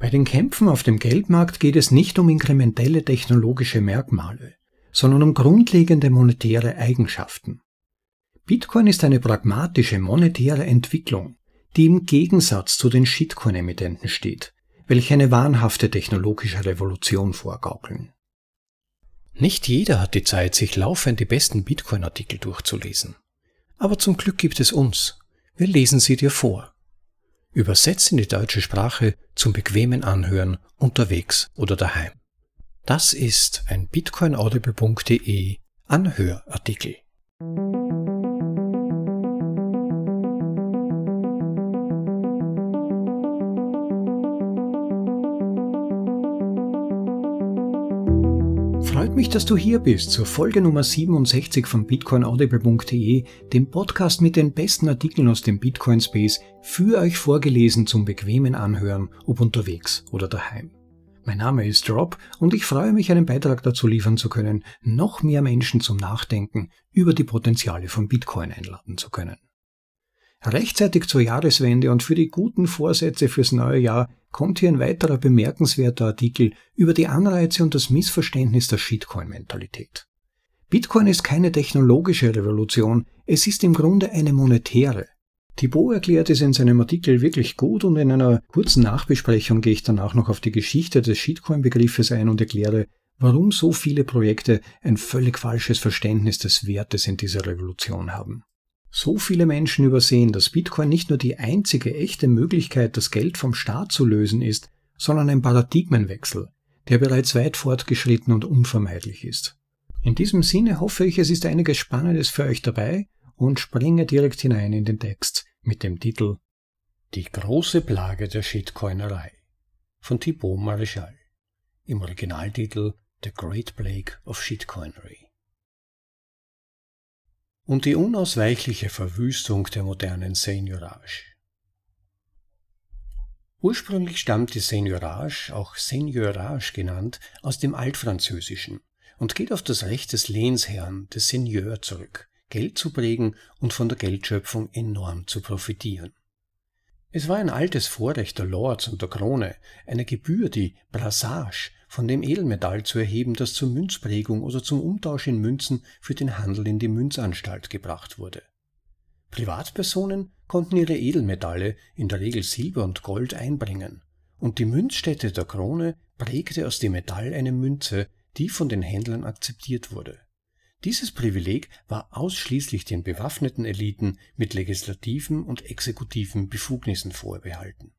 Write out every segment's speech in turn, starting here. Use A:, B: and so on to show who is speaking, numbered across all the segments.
A: Bei den Kämpfen auf dem Geldmarkt geht es nicht um inkrementelle technologische Merkmale, sondern um grundlegende monetäre Eigenschaften. Bitcoin ist eine pragmatische monetäre Entwicklung, die im Gegensatz zu den Shitcoin-Emittenten steht, welche eine wahnhafte technologische Revolution vorgaukeln. Nicht jeder hat die Zeit, sich laufend die besten Bitcoin-Artikel durchzulesen. Aber zum Glück gibt es uns. Wir lesen sie dir vor übersetzt in die deutsche Sprache zum bequemen Anhören unterwegs oder daheim. Das ist ein bitcoinaudible.de Anhörartikel. Dass du hier bist zur Folge Nummer 67 von bitcoinaudible.de, dem Podcast mit den besten Artikeln aus dem Bitcoin Space, für euch vorgelesen zum bequemen Anhören, ob unterwegs oder daheim. Mein Name ist Rob und ich freue mich, einen Beitrag dazu liefern zu können, noch mehr Menschen zum Nachdenken über die Potenziale von Bitcoin einladen zu können. Rechtzeitig zur Jahreswende und für die guten Vorsätze fürs neue Jahr kommt hier ein weiterer bemerkenswerter Artikel über die Anreize und das Missverständnis der Shitcoin-Mentalität. Bitcoin ist keine technologische Revolution, es ist im Grunde eine monetäre. Thibaut erklärt es in seinem Artikel wirklich gut und in einer kurzen Nachbesprechung gehe ich danach noch auf die Geschichte des Shitcoin-Begriffes ein und erkläre, warum so viele Projekte ein völlig falsches Verständnis des Wertes in dieser Revolution haben. So viele Menschen übersehen, dass Bitcoin nicht nur die einzige echte Möglichkeit, das Geld vom Staat zu lösen ist, sondern ein Paradigmenwechsel, der bereits weit fortgeschritten und unvermeidlich ist. In diesem Sinne hoffe ich, es ist einiges Spannendes für euch dabei und springe direkt hinein in den Text mit dem Titel Die große Plage der Shitcoinerei von Thibaut Maréchal im Originaltitel The Great Plague of Shitcoinery und die unausweichliche Verwüstung der modernen Seigneurage. Ursprünglich stammt die Seigneurage, auch Seigneurage genannt, aus dem Altfranzösischen und geht auf das Recht des Lehnsherrn, des Seigneur zurück, Geld zu prägen und von der Geldschöpfung enorm zu profitieren. Es war ein altes Vorrecht der Lords und der Krone, eine Gebühr, die Brassage, von dem Edelmetall zu erheben, das zur Münzprägung oder zum Umtausch in Münzen für den Handel in die Münzanstalt gebracht wurde. Privatpersonen konnten ihre Edelmetalle, in der Regel Silber und Gold, einbringen, und die Münzstätte der Krone prägte aus dem Metall eine Münze, die von den Händlern akzeptiert wurde. Dieses Privileg war ausschließlich den bewaffneten Eliten mit legislativen und exekutiven Befugnissen vorbehalten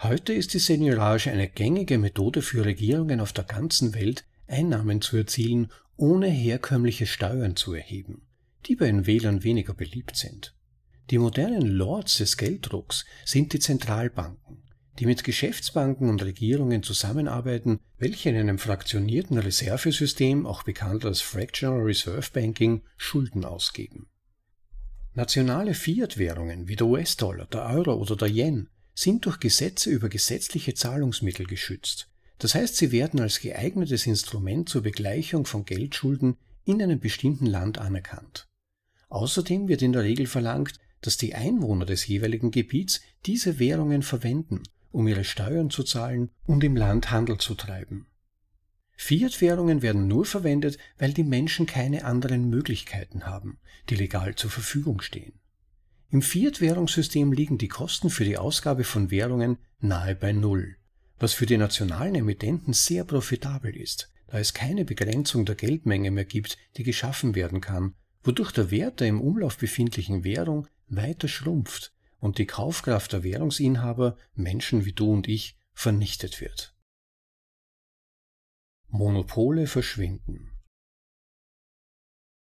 A: Heute ist die Seigneurage eine gängige Methode für Regierungen auf der ganzen Welt, Einnahmen zu erzielen, ohne herkömmliche Steuern zu erheben, die bei den Wählern weniger beliebt sind. Die modernen Lords des Gelddrucks sind die Zentralbanken, die mit Geschäftsbanken und Regierungen zusammenarbeiten, welche in einem fraktionierten Reservesystem, auch bekannt als Fractional Reserve Banking, Schulden ausgeben. Nationale Fiat-Währungen wie der US-Dollar, der Euro oder der Yen sind durch Gesetze über gesetzliche Zahlungsmittel geschützt. Das heißt, sie werden als geeignetes Instrument zur Begleichung von Geldschulden in einem bestimmten Land anerkannt. Außerdem wird in der Regel verlangt, dass die Einwohner des jeweiligen Gebiets diese Währungen verwenden, um ihre Steuern zu zahlen und im Land Handel zu treiben. Fiat-Währungen werden nur verwendet, weil die Menschen keine anderen Möglichkeiten haben, die legal zur Verfügung stehen. Im Fiat-Währungssystem liegen die Kosten für die Ausgabe von Währungen nahe bei Null, was für die nationalen Emittenten sehr profitabel ist, da es keine Begrenzung der Geldmenge mehr gibt, die geschaffen werden kann, wodurch der Wert der im Umlauf befindlichen Währung weiter schrumpft und die Kaufkraft der Währungsinhaber, Menschen wie du und ich, vernichtet wird. Monopole verschwinden.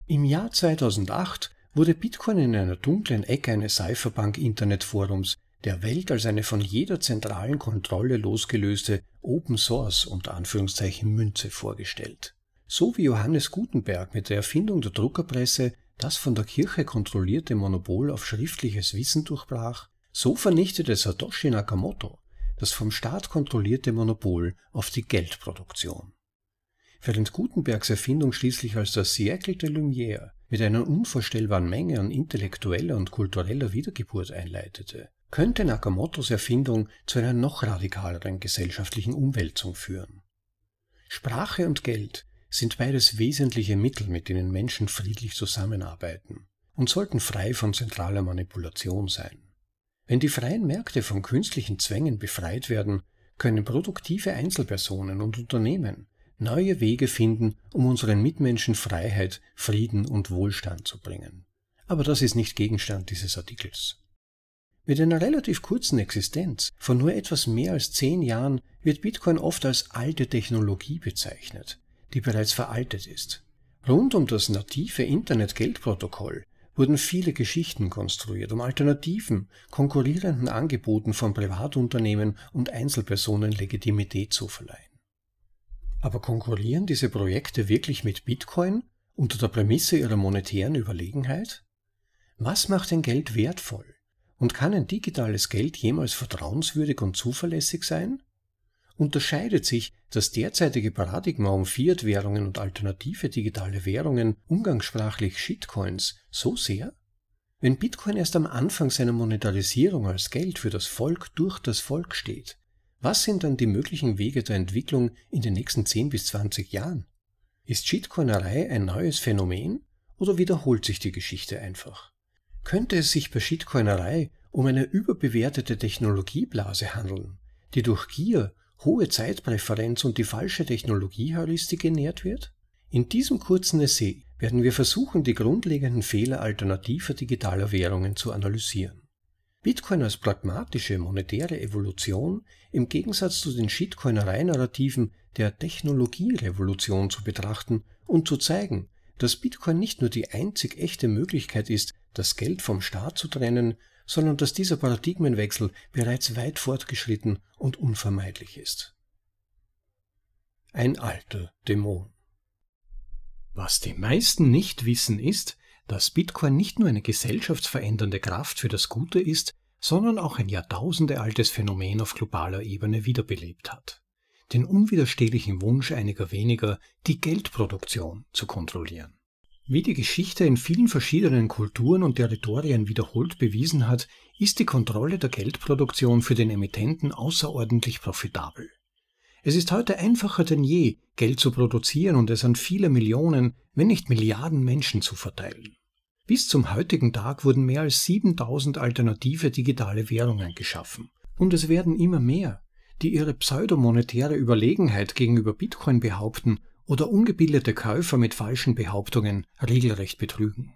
A: Im Jahr 2008 wurde Bitcoin in einer dunklen Ecke eines Cypherpunk-Internetforums der Welt als eine von jeder zentralen Kontrolle losgelöste Open Source unter Anführungszeichen Münze vorgestellt. So wie Johannes Gutenberg mit der Erfindung der Druckerpresse das von der Kirche kontrollierte Monopol auf schriftliches Wissen durchbrach, so vernichtete Satoshi Nakamoto das vom Staat kontrollierte Monopol auf die Geldproduktion. Während Gutenbergs Erfindung schließlich als das Siècle de Lumière mit einer unvorstellbaren Menge an intellektueller und kultureller Wiedergeburt einleitete, könnte Nakamotos Erfindung zu einer noch radikaleren gesellschaftlichen Umwälzung führen. Sprache und Geld sind beides wesentliche Mittel, mit denen Menschen friedlich zusammenarbeiten und sollten frei von zentraler Manipulation sein. Wenn die freien Märkte von künstlichen Zwängen befreit werden, können produktive Einzelpersonen und Unternehmen neue Wege finden, um unseren Mitmenschen Freiheit, Frieden und Wohlstand zu bringen. Aber das ist nicht Gegenstand dieses Artikels. Mit einer relativ kurzen Existenz von nur etwas mehr als zehn Jahren wird Bitcoin oft als alte Technologie bezeichnet, die bereits veraltet ist. Rund um das native Internet-Geldprotokoll wurden viele Geschichten konstruiert, um alternativen, konkurrierenden Angeboten von Privatunternehmen und Einzelpersonen Legitimität zu verleihen. Aber konkurrieren diese Projekte wirklich mit Bitcoin unter der Prämisse ihrer monetären Überlegenheit? Was macht ein Geld wertvoll? Und kann ein digitales Geld jemals vertrauenswürdig und zuverlässig sein? Unterscheidet sich das derzeitige Paradigma um Fiat-Währungen und alternative digitale Währungen, umgangssprachlich Shitcoins, so sehr? Wenn Bitcoin erst am Anfang seiner Monetarisierung als Geld für das Volk durch das Volk steht, was sind dann die möglichen Wege der Entwicklung in den nächsten 10 bis 20 Jahren? Ist Shitcoinerei ein neues Phänomen oder wiederholt sich die Geschichte einfach? Könnte es sich bei Shitcoinerei um eine überbewertete Technologieblase handeln, die durch Gier hohe Zeitpräferenz und die falsche Technologieheuristik genährt wird? In diesem kurzen Essay werden wir versuchen, die grundlegenden Fehler alternativer digitaler Währungen zu analysieren. Bitcoin als pragmatische monetäre Evolution im Gegensatz zu den Shitcoinerei-Narrativen der Technologierevolution zu betrachten und zu zeigen, dass Bitcoin nicht nur die einzig echte Möglichkeit ist, das Geld vom Staat zu trennen, sondern dass dieser Paradigmenwechsel bereits weit fortgeschritten und unvermeidlich ist. Ein alter Dämon. Was die meisten nicht wissen ist, dass Bitcoin nicht nur eine gesellschaftsverändernde Kraft für das Gute ist, sondern auch ein jahrtausendealtes Phänomen auf globaler Ebene wiederbelebt hat. Den unwiderstehlichen Wunsch einiger weniger, die Geldproduktion zu kontrollieren. Wie die Geschichte in vielen verschiedenen Kulturen und Territorien wiederholt bewiesen hat, ist die Kontrolle der Geldproduktion für den Emittenten außerordentlich profitabel. Es ist heute einfacher denn je, Geld zu produzieren und es an viele Millionen, wenn nicht Milliarden Menschen zu verteilen. Bis zum heutigen Tag wurden mehr als 7000 alternative digitale Währungen geschaffen. Und es werden immer mehr, die ihre pseudomonetäre Überlegenheit gegenüber Bitcoin behaupten oder ungebildete Käufer mit falschen Behauptungen regelrecht betrügen.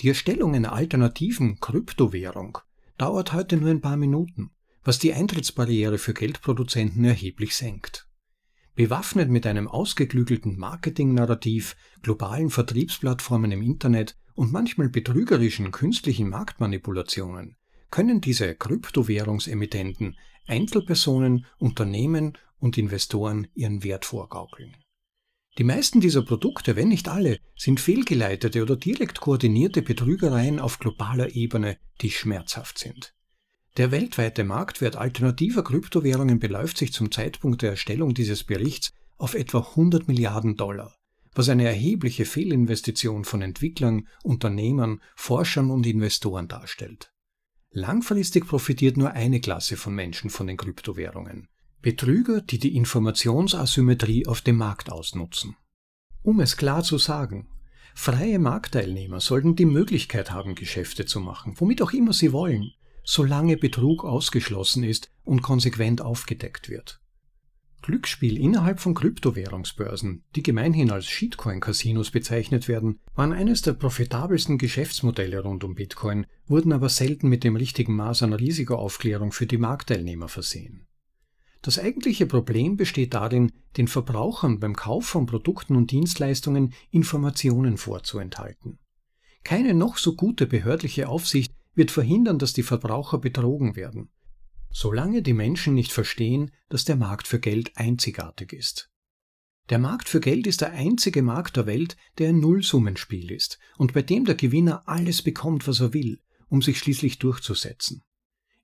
A: Die Erstellung einer alternativen Kryptowährung dauert heute nur ein paar Minuten, was die Eintrittsbarriere für Geldproduzenten erheblich senkt. Bewaffnet mit einem ausgeklügelten Marketingnarrativ, globalen Vertriebsplattformen im Internet und manchmal betrügerischen künstlichen Marktmanipulationen können diese Kryptowährungsemittenten Einzelpersonen, Unternehmen und Investoren ihren Wert vorgaukeln. Die meisten dieser Produkte, wenn nicht alle, sind fehlgeleitete oder direkt koordinierte Betrügereien auf globaler Ebene, die schmerzhaft sind. Der weltweite Marktwert alternativer Kryptowährungen beläuft sich zum Zeitpunkt der Erstellung dieses Berichts auf etwa 100 Milliarden Dollar, was eine erhebliche Fehlinvestition von Entwicklern, Unternehmern, Forschern und Investoren darstellt. Langfristig profitiert nur eine Klasse von Menschen von den Kryptowährungen, Betrüger, die die Informationsasymmetrie auf dem Markt ausnutzen. Um es klar zu sagen, freie Marktteilnehmer sollten die Möglichkeit haben, Geschäfte zu machen, womit auch immer sie wollen, solange Betrug ausgeschlossen ist und konsequent aufgedeckt wird. Glücksspiel innerhalb von Kryptowährungsbörsen, die gemeinhin als Shitcoin-Casinos bezeichnet werden, waren eines der profitabelsten Geschäftsmodelle rund um Bitcoin, wurden aber selten mit dem richtigen Maß an Risikoaufklärung für die Marktteilnehmer versehen. Das eigentliche Problem besteht darin, den Verbrauchern beim Kauf von Produkten und Dienstleistungen Informationen vorzuenthalten. Keine noch so gute behördliche Aufsicht wird verhindern, dass die Verbraucher betrogen werden, solange die Menschen nicht verstehen, dass der Markt für Geld einzigartig ist. Der Markt für Geld ist der einzige Markt der Welt, der ein Nullsummenspiel ist und bei dem der Gewinner alles bekommt, was er will, um sich schließlich durchzusetzen.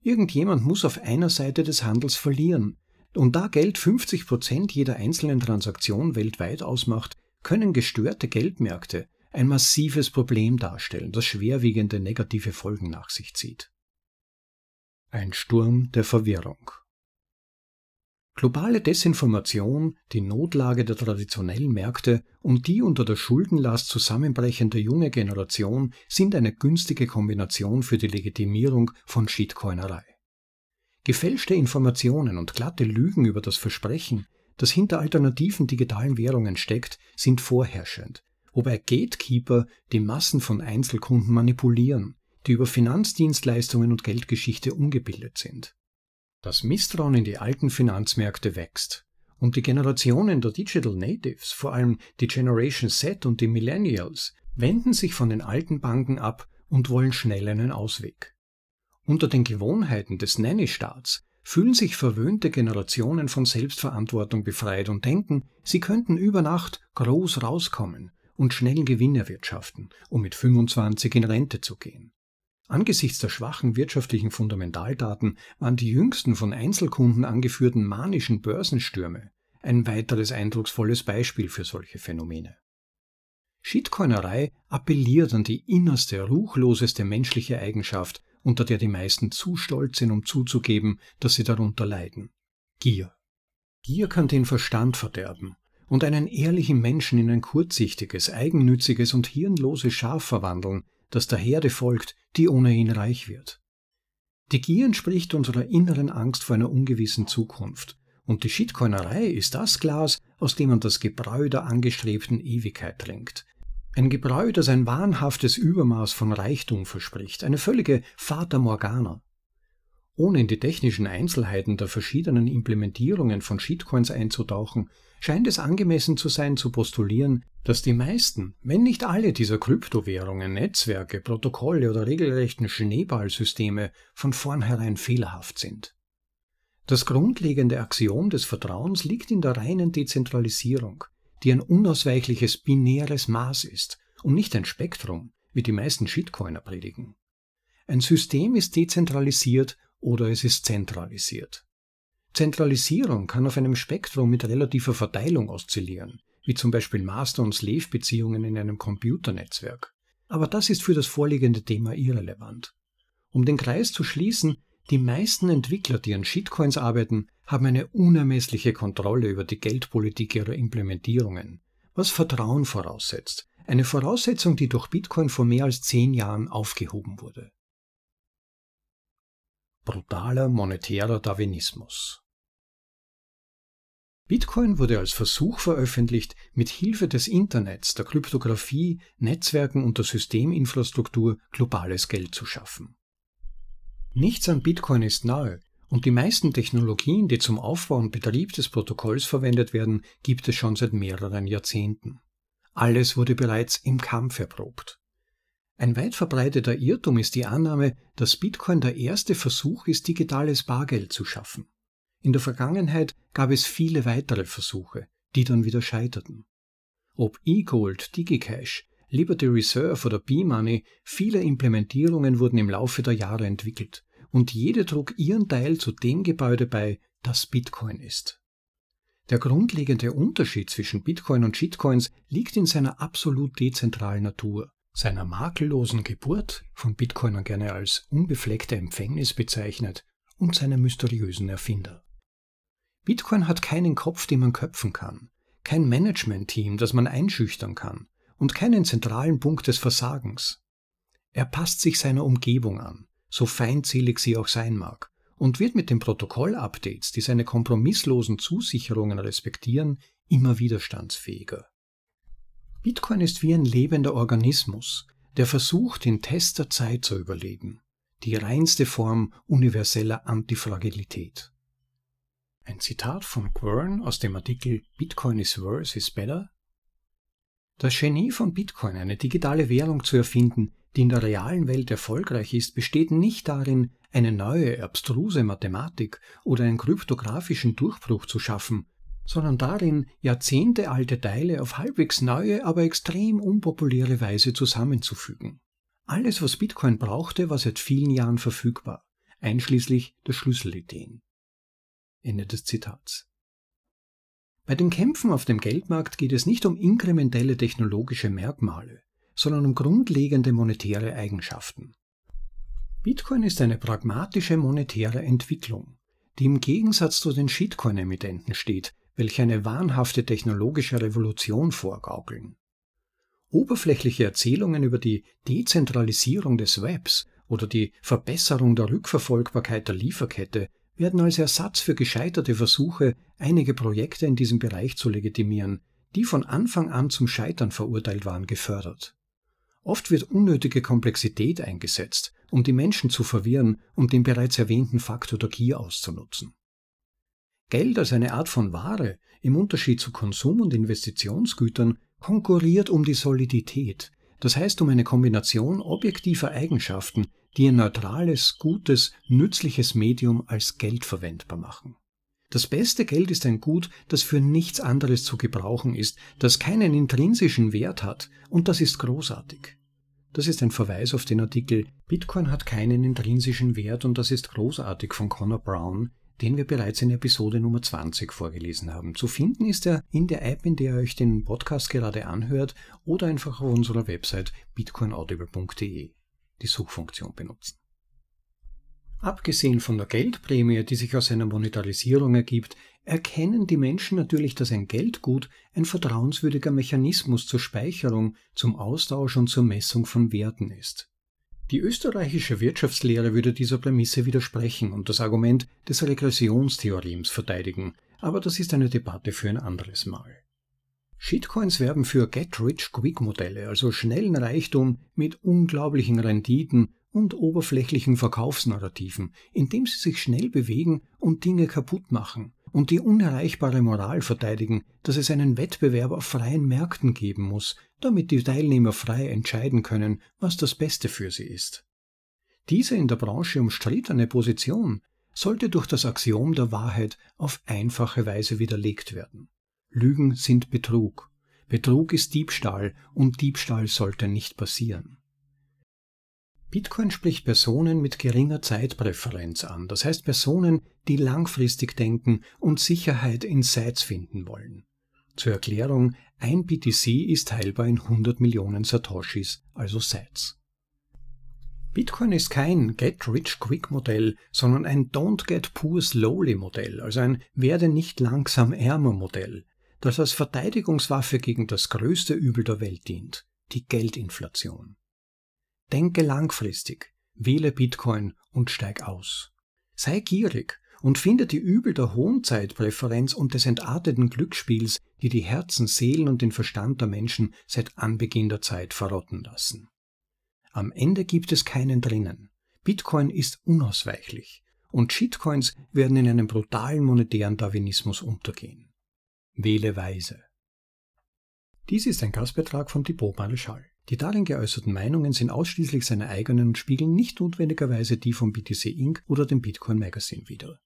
A: Irgendjemand muss auf einer Seite des Handels verlieren, und da Geld 50 Prozent jeder einzelnen Transaktion weltweit ausmacht, können gestörte Geldmärkte ein massives Problem darstellen, das schwerwiegende negative Folgen nach sich zieht. Ein Sturm der Verwirrung. Globale Desinformation, die Notlage der traditionellen Märkte und die unter der Schuldenlast zusammenbrechende junge Generation sind eine günstige Kombination für die Legitimierung von Shitcoinerei. Gefälschte Informationen und glatte Lügen über das Versprechen, das hinter alternativen digitalen Währungen steckt, sind vorherrschend, wobei Gatekeeper die Massen von Einzelkunden manipulieren, die über Finanzdienstleistungen und Geldgeschichte ungebildet sind. Das Misstrauen in die alten Finanzmärkte wächst. Und die Generationen der Digital Natives, vor allem die Generation Z und die Millennials, wenden sich von den alten Banken ab und wollen schnell einen Ausweg. Unter den Gewohnheiten des Nanny-Staats fühlen sich verwöhnte Generationen von Selbstverantwortung befreit und denken, sie könnten über Nacht groß rauskommen und schnell Gewinn erwirtschaften, um mit 25 in Rente zu gehen. Angesichts der schwachen wirtschaftlichen Fundamentaldaten waren die jüngsten von Einzelkunden angeführten manischen Börsenstürme ein weiteres eindrucksvolles Beispiel für solche Phänomene. Shitcoinerei appelliert an die innerste, ruchloseste menschliche Eigenschaft, unter der die meisten zu stolz sind, um zuzugeben, dass sie darunter leiden. Gier. Gier kann den Verstand verderben und einen ehrlichen Menschen in ein kurzsichtiges, eigennütziges und hirnloses Schaf verwandeln, das der Herde folgt, die ohne ihn reich wird. Die Gier entspricht unserer inneren Angst vor einer ungewissen Zukunft, und die Shitcoinerei ist das Glas, aus dem man das Gebräu der angestrebten Ewigkeit trinkt. Ein Gebräu, das ein wahnhaftes Übermaß von Reichtum verspricht, eine völlige Fata Morgana. Ohne in die technischen Einzelheiten der verschiedenen Implementierungen von Shitcoins einzutauchen, scheint es angemessen zu sein zu postulieren, dass die meisten, wenn nicht alle dieser Kryptowährungen, Netzwerke, Protokolle oder regelrechten Schneeballsysteme von vornherein fehlerhaft sind. Das grundlegende Axiom des Vertrauens liegt in der reinen Dezentralisierung, die ein unausweichliches binäres Maß ist und nicht ein Spektrum, wie die meisten Shitcoiner predigen. Ein System ist dezentralisiert oder es ist zentralisiert. Zentralisierung kann auf einem Spektrum mit relativer Verteilung oszillieren, wie zum Beispiel Master- und Slave-Beziehungen in einem Computernetzwerk. Aber das ist für das vorliegende Thema irrelevant. Um den Kreis zu schließen, die meisten Entwickler, die an Shitcoins arbeiten, haben eine unermessliche Kontrolle über die Geldpolitik ihrer Implementierungen, was Vertrauen voraussetzt, eine Voraussetzung, die durch Bitcoin vor mehr als zehn Jahren aufgehoben wurde brutaler monetärer Darwinismus. Bitcoin wurde als Versuch veröffentlicht, mit Hilfe des Internets, der Kryptographie, Netzwerken und der Systeminfrastruktur globales Geld zu schaffen. Nichts an Bitcoin ist neu, und die meisten Technologien, die zum Aufbau und Betrieb des Protokolls verwendet werden, gibt es schon seit mehreren Jahrzehnten. Alles wurde bereits im Kampf erprobt. Ein weit verbreiteter Irrtum ist die Annahme, dass Bitcoin der erste Versuch ist, digitales Bargeld zu schaffen. In der Vergangenheit gab es viele weitere Versuche, die dann wieder scheiterten. Ob eGold, DigiCash, Liberty Reserve oder B-Money, viele Implementierungen wurden im Laufe der Jahre entwickelt und jede trug ihren Teil zu dem Gebäude bei, das Bitcoin ist. Der grundlegende Unterschied zwischen Bitcoin und Shitcoins liegt in seiner absolut dezentralen Natur seiner makellosen Geburt, von Bitcoinern gerne als unbefleckte Empfängnis bezeichnet, und seinem mysteriösen Erfinder. Bitcoin hat keinen Kopf, den man köpfen kann, kein Management-Team, das man einschüchtern kann, und keinen zentralen Punkt des Versagens. Er passt sich seiner Umgebung an, so feindselig sie auch sein mag, und wird mit den Protokoll-Updates, die seine kompromisslosen Zusicherungen respektieren, immer widerstandsfähiger. Bitcoin ist wie ein lebender Organismus, der versucht, den Test der Zeit zu überleben. Die reinste Form universeller Antifragilität. Ein Zitat von Quern aus dem Artikel Bitcoin is worse is better. Das Genie von Bitcoin, eine digitale Währung zu erfinden, die in der realen Welt erfolgreich ist, besteht nicht darin, eine neue, abstruse Mathematik oder einen kryptografischen Durchbruch zu schaffen, sondern darin, jahrzehntealte Teile auf halbwegs neue, aber extrem unpopuläre Weise zusammenzufügen. Alles, was Bitcoin brauchte, war seit vielen Jahren verfügbar, einschließlich der Schlüsselideen. Ende des Zitats. Bei den Kämpfen auf dem Geldmarkt geht es nicht um inkrementelle technologische Merkmale, sondern um grundlegende monetäre Eigenschaften. Bitcoin ist eine pragmatische monetäre Entwicklung, die im Gegensatz zu den Shitcoin-Emittenten steht, welche eine wahnhafte technologische Revolution vorgaukeln. Oberflächliche Erzählungen über die Dezentralisierung des Webs oder die Verbesserung der Rückverfolgbarkeit der Lieferkette werden als Ersatz für gescheiterte Versuche, einige Projekte in diesem Bereich zu legitimieren, die von Anfang an zum Scheitern verurteilt waren, gefördert. Oft wird unnötige Komplexität eingesetzt, um die Menschen zu verwirren und den bereits erwähnten Faktor der Gier auszunutzen. Geld als eine Art von Ware, im Unterschied zu Konsum- und Investitionsgütern, konkurriert um die Solidität, das heißt um eine Kombination objektiver Eigenschaften, die ein neutrales, gutes, nützliches Medium als Geld verwendbar machen. Das beste Geld ist ein Gut, das für nichts anderes zu gebrauchen ist, das keinen intrinsischen Wert hat, und das ist großartig. Das ist ein Verweis auf den Artikel Bitcoin hat keinen intrinsischen Wert und das ist großartig von Connor Brown, den wir bereits in Episode Nummer 20 vorgelesen haben. Zu finden ist er in der App, in der ihr euch den Podcast gerade anhört oder einfach auf unserer Website bitcoinaudible.de die Suchfunktion benutzen. Abgesehen von der Geldprämie, die sich aus einer Monetarisierung ergibt, erkennen die Menschen natürlich, dass ein Geldgut ein vertrauenswürdiger Mechanismus zur Speicherung, zum Austausch und zur Messung von Werten ist. Die österreichische Wirtschaftslehre würde dieser Prämisse widersprechen und das Argument des Regressionstheorems verteidigen, aber das ist eine Debatte für ein anderes Mal. Shitcoins werben für Get-Rich-Quick-Modelle, also schnellen Reichtum mit unglaublichen Renditen und oberflächlichen Verkaufsnarrativen, indem sie sich schnell bewegen und Dinge kaputt machen und die unerreichbare Moral verteidigen, dass es einen Wettbewerb auf freien Märkten geben muss, damit die Teilnehmer frei entscheiden können, was das Beste für sie ist. Diese in der Branche umstrittene Position sollte durch das Axiom der Wahrheit auf einfache Weise widerlegt werden. Lügen sind Betrug. Betrug ist Diebstahl und Diebstahl sollte nicht passieren. Bitcoin spricht Personen mit geringer Zeitpräferenz an, das heißt Personen, die langfristig denken und Sicherheit in Sites finden wollen. Zur Erklärung, ein BTC ist teilbar in 100 Millionen Satoshis, also Sites. Bitcoin ist kein Get-Rich-Quick-Modell, sondern ein Don't-Get-Poor-Slowly-Modell, also ein Werde das als Verteidigungswaffe gegen das größte Übel der Welt dient, die Geldinflation. Denke langfristig, wähle Bitcoin und steig aus. Sei gierig und finde die Übel der hohen Zeitpräferenz und des entarteten Glücksspiels, die die Herzen, Seelen und den Verstand der Menschen seit Anbeginn der Zeit verrotten lassen. Am Ende gibt es keinen drinnen. Bitcoin ist unausweichlich und Shitcoins werden in einem brutalen monetären Darwinismus untergehen. Wähle weise. Dies ist ein Gastbeitrag von Thibaut Mareschal. Die darin geäußerten Meinungen sind ausschließlich seine eigenen und spiegeln nicht notwendigerweise die von BTC Inc. oder dem Bitcoin Magazine wider.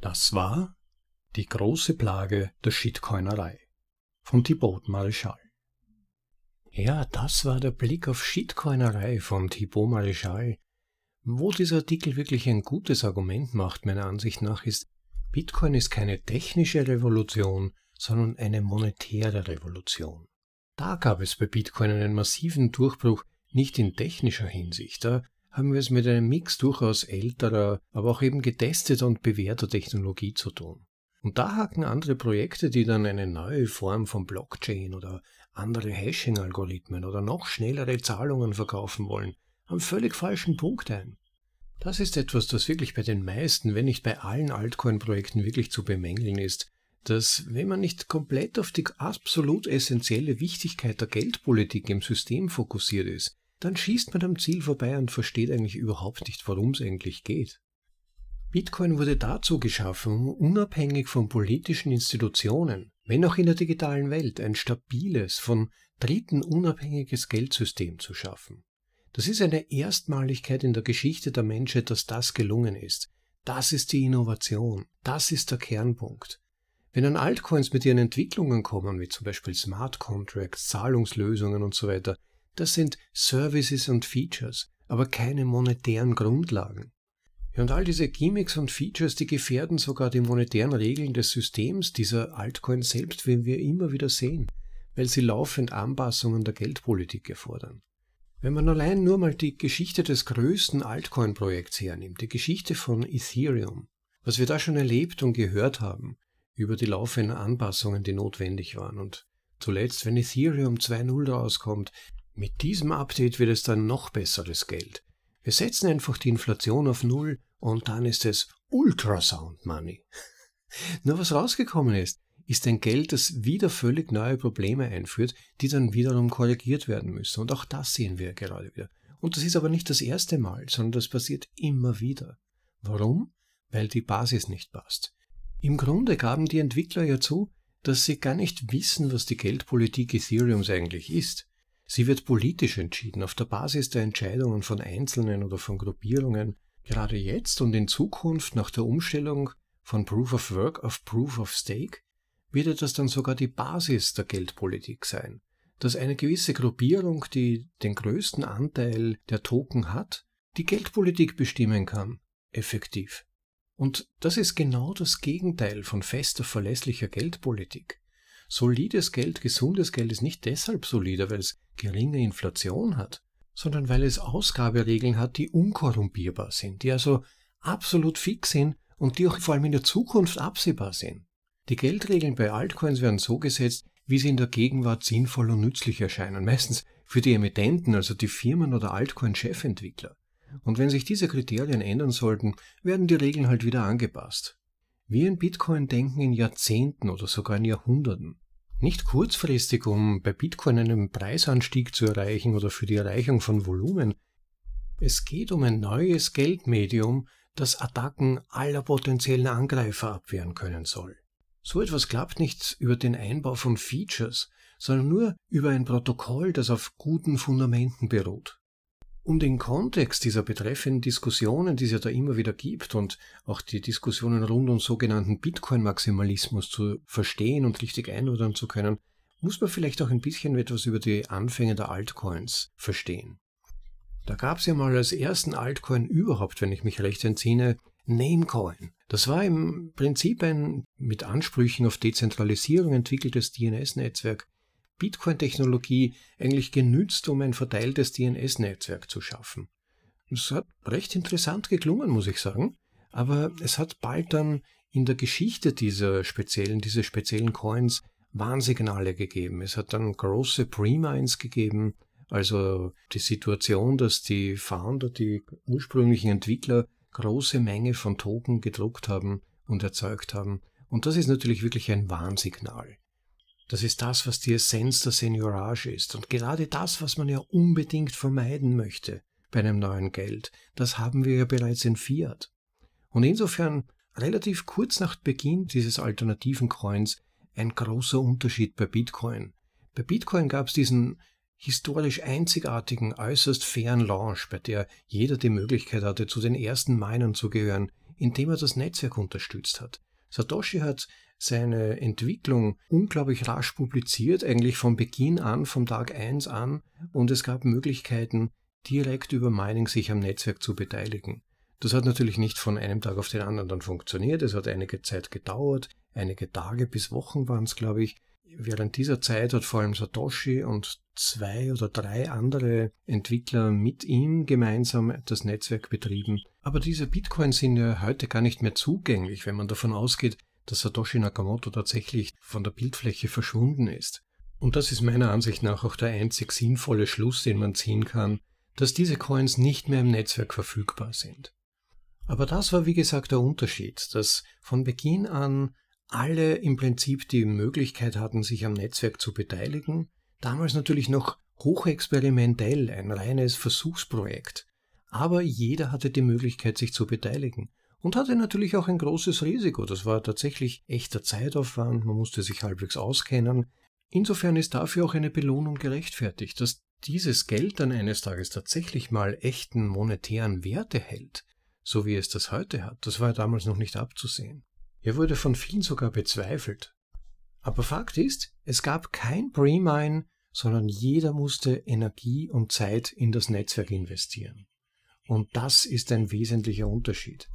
A: Das war die große Plage der Shitcoinerei von Thibaut Mareschal. Ja, das war der Blick auf Shitcoinerei von Thibaut Mareschal. Wo dieser Artikel wirklich ein gutes Argument macht, meiner Ansicht nach, ist, Bitcoin ist keine technische Revolution, sondern eine monetäre Revolution. Da gab es bei Bitcoin einen massiven Durchbruch, nicht in technischer Hinsicht. Da haben wir es mit einem Mix durchaus älterer, aber auch eben getesteter und bewährter Technologie zu tun. Und da haken andere Projekte, die dann eine neue Form von Blockchain oder andere Hashing-Algorithmen oder noch schnellere Zahlungen verkaufen wollen, am völlig falschen Punkt ein. Das ist etwas, das wirklich bei den meisten, wenn nicht bei allen Altcoin-Projekten wirklich zu bemängeln ist, dass wenn man nicht komplett auf die absolut essentielle Wichtigkeit der Geldpolitik im System fokussiert ist, dann schießt man am Ziel vorbei und versteht eigentlich überhaupt nicht, worum es eigentlich geht. Bitcoin wurde dazu geschaffen, um unabhängig von politischen Institutionen, wenn auch in der digitalen Welt, ein stabiles, von Dritten unabhängiges Geldsystem zu schaffen. Das ist eine Erstmaligkeit in der Geschichte der Menschheit, dass das gelungen ist. Das ist die Innovation. Das ist der Kernpunkt. Wenn dann Altcoins mit ihren Entwicklungen kommen, wie zum Beispiel Smart Contracts, Zahlungslösungen und so weiter, das sind Services und Features, aber keine monetären Grundlagen. Ja, und all diese Gimmicks und Features, die gefährden sogar die monetären Regeln des Systems dieser Altcoins selbst, wie wir immer wieder sehen, weil sie laufend Anpassungen der Geldpolitik erfordern. Wenn man allein nur mal die Geschichte des größten Altcoin-Projekts hernimmt, die Geschichte von Ethereum, was wir da schon erlebt und gehört haben, über die laufenden Anpassungen, die notwendig waren. Und zuletzt, wenn Ethereum 2.0 rauskommt, mit diesem Update wird es dann noch besseres Geld. Wir setzen einfach die Inflation auf Null und dann ist es Ultrasound Money. Nur was rausgekommen ist, ist ein Geld, das wieder völlig neue Probleme einführt, die dann wiederum korrigiert werden müssen. Und auch das sehen wir gerade wieder. Und das ist aber nicht das erste Mal, sondern das passiert immer wieder. Warum? Weil die Basis nicht passt. Im Grunde gaben die Entwickler ja zu, dass sie gar nicht wissen, was die Geldpolitik Ethereums eigentlich ist. Sie wird politisch entschieden, auf der Basis der Entscheidungen von Einzelnen oder von Gruppierungen. Gerade jetzt und in Zukunft nach der Umstellung von Proof of Work auf Proof of Stake wird das dann sogar die Basis der Geldpolitik sein, dass eine gewisse Gruppierung, die den größten Anteil der Token hat, die Geldpolitik bestimmen kann, effektiv. Und das ist genau das Gegenteil von fester, verlässlicher Geldpolitik. Solides Geld, gesundes Geld ist nicht deshalb solider, weil es geringe Inflation hat, sondern weil es Ausgaberegeln hat, die unkorrumpierbar sind, die also absolut fix sind und die auch vor allem in der Zukunft absehbar sind. Die Geldregeln bei Altcoins werden so gesetzt, wie sie in der Gegenwart sinnvoll und nützlich erscheinen, meistens für die Emittenten, also die Firmen oder Altcoin-Chefentwickler. Und wenn sich diese Kriterien ändern sollten, werden die Regeln halt wieder angepasst. Wir in Bitcoin denken in Jahrzehnten oder sogar in Jahrhunderten. Nicht kurzfristig, um bei Bitcoin einen Preisanstieg zu erreichen oder für die Erreichung von Volumen. Es geht um ein neues Geldmedium, das Attacken aller potenziellen Angreifer abwehren können soll. So etwas klappt nicht über den Einbau von Features, sondern nur über ein Protokoll, das auf guten Fundamenten beruht. Um den Kontext dieser betreffenden Diskussionen, die es ja da immer wieder gibt und auch die Diskussionen rund um sogenannten Bitcoin-Maximalismus zu verstehen und richtig einordnen zu können, muss man vielleicht auch ein bisschen etwas über die Anfänge der Altcoins verstehen. Da gab es ja mal als ersten Altcoin überhaupt, wenn ich mich recht entsinne, Namecoin. Das war im Prinzip ein mit Ansprüchen auf Dezentralisierung entwickeltes DNS-Netzwerk, Bitcoin-Technologie eigentlich genützt, um ein verteiltes DNS-Netzwerk zu schaffen. Es hat recht interessant geklungen, muss ich sagen, aber es hat bald dann in der Geschichte dieser speziellen, diese speziellen Coins Warnsignale gegeben. Es hat dann große Pre-Mines gegeben, also die Situation, dass die Founder, die ursprünglichen Entwickler große Menge von Token gedruckt haben und erzeugt haben. Und das ist natürlich wirklich ein Warnsignal. Das ist das, was die Essenz der Seniorage ist. Und gerade das, was man ja unbedingt vermeiden möchte bei einem neuen Geld, das haben wir ja bereits in Fiat. Und insofern relativ kurz nach Beginn dieses alternativen Coins ein großer Unterschied bei Bitcoin. Bei Bitcoin gab es diesen historisch einzigartigen, äußerst fairen Launch, bei der jeder die Möglichkeit hatte, zu den ersten Minern zu gehören, indem er das Netzwerk unterstützt hat. Satoshi hat seine Entwicklung unglaublich rasch publiziert, eigentlich von Beginn an, vom Tag 1 an, und es gab Möglichkeiten, direkt über Mining sich am Netzwerk zu beteiligen. Das hat natürlich nicht von einem Tag auf den anderen dann funktioniert, es hat einige Zeit gedauert, einige Tage bis Wochen waren es, glaube ich. Während dieser Zeit hat vor allem Satoshi und zwei oder drei andere Entwickler mit ihm gemeinsam das Netzwerk betrieben. Aber diese Bitcoins sind ja heute gar nicht mehr zugänglich, wenn man davon ausgeht, dass Satoshi Nakamoto tatsächlich von der Bildfläche verschwunden ist. Und das ist meiner Ansicht nach auch der einzig sinnvolle Schluss, den man ziehen kann, dass diese Coins nicht mehr im Netzwerk verfügbar sind. Aber das war wie gesagt der Unterschied, dass von Beginn an alle im Prinzip die Möglichkeit hatten, sich am Netzwerk zu beteiligen, damals natürlich noch hochexperimentell, ein reines Versuchsprojekt, aber jeder hatte die Möglichkeit, sich zu beteiligen und hatte natürlich auch ein großes Risiko. Das war tatsächlich echter Zeitaufwand, man musste sich halbwegs auskennen. Insofern ist dafür auch eine Belohnung gerechtfertigt, dass dieses Geld dann eines Tages tatsächlich mal echten monetären Wert erhält, so wie es das heute hat. Das war damals noch nicht abzusehen. Er wurde von vielen sogar bezweifelt. Aber Fakt ist, es gab kein Pre-Mine, sondern jeder musste Energie und Zeit in das Netzwerk investieren. Und das ist ein wesentlicher Unterschied.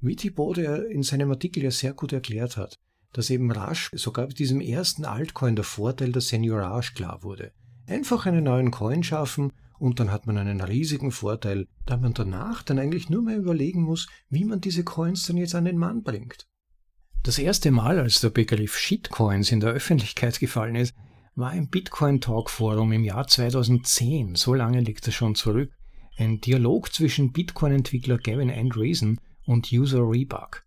A: Wie Thibaut in seinem Artikel ja sehr gut erklärt hat, dass eben rasch sogar bei diesem ersten Altcoin der Vorteil der Seniorage klar wurde. Einfach einen neuen Coin schaffen und dann hat man einen riesigen Vorteil, da man danach dann eigentlich nur mehr überlegen muss, wie man diese Coins dann jetzt an den Mann bringt. Das erste Mal, als der Begriff Shitcoins in der Öffentlichkeit gefallen ist, war im Bitcoin Talk Forum im Jahr 2010, so lange liegt es schon zurück, ein Dialog zwischen Bitcoin-Entwickler Gavin Andreessen und User Reebok.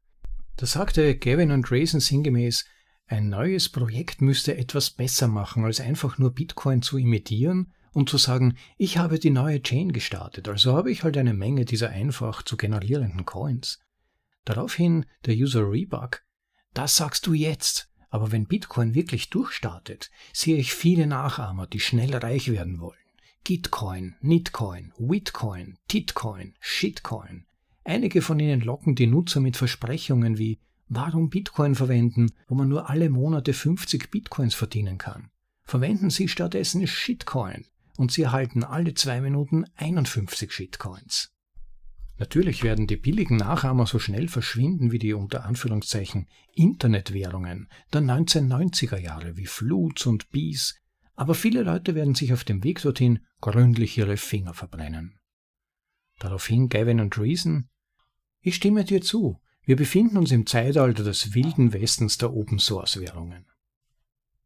A: Da sagte Gavin Andreessen sinngemäß, ein neues Projekt müsste etwas besser machen, als einfach nur Bitcoin zu imitieren und zu sagen, ich habe die neue Chain gestartet, also habe ich halt eine Menge dieser einfach zu generierenden Coins. Daraufhin der User Reebok, das sagst du jetzt, aber wenn Bitcoin wirklich durchstartet, sehe ich viele Nachahmer, die schnell reich werden wollen. Gitcoin, Nitcoin, Witcoin, Titcoin, Shitcoin. Einige von ihnen locken die Nutzer mit Versprechungen wie Warum Bitcoin verwenden, wo man nur alle Monate 50 Bitcoins verdienen kann? Verwenden Sie stattdessen Shitcoin und Sie erhalten alle zwei Minuten 51 Shitcoins. Natürlich werden die billigen Nachahmer so schnell verschwinden wie die unter Anführungszeichen Internetwährungen der 1990er Jahre wie Floods und Bees, aber viele Leute werden sich auf dem Weg dorthin gründlich ihre Finger verbrennen. Daraufhin Gavin und Reason, ich stimme dir zu, wir befinden uns im Zeitalter des wilden Westens der Open-Source-Währungen.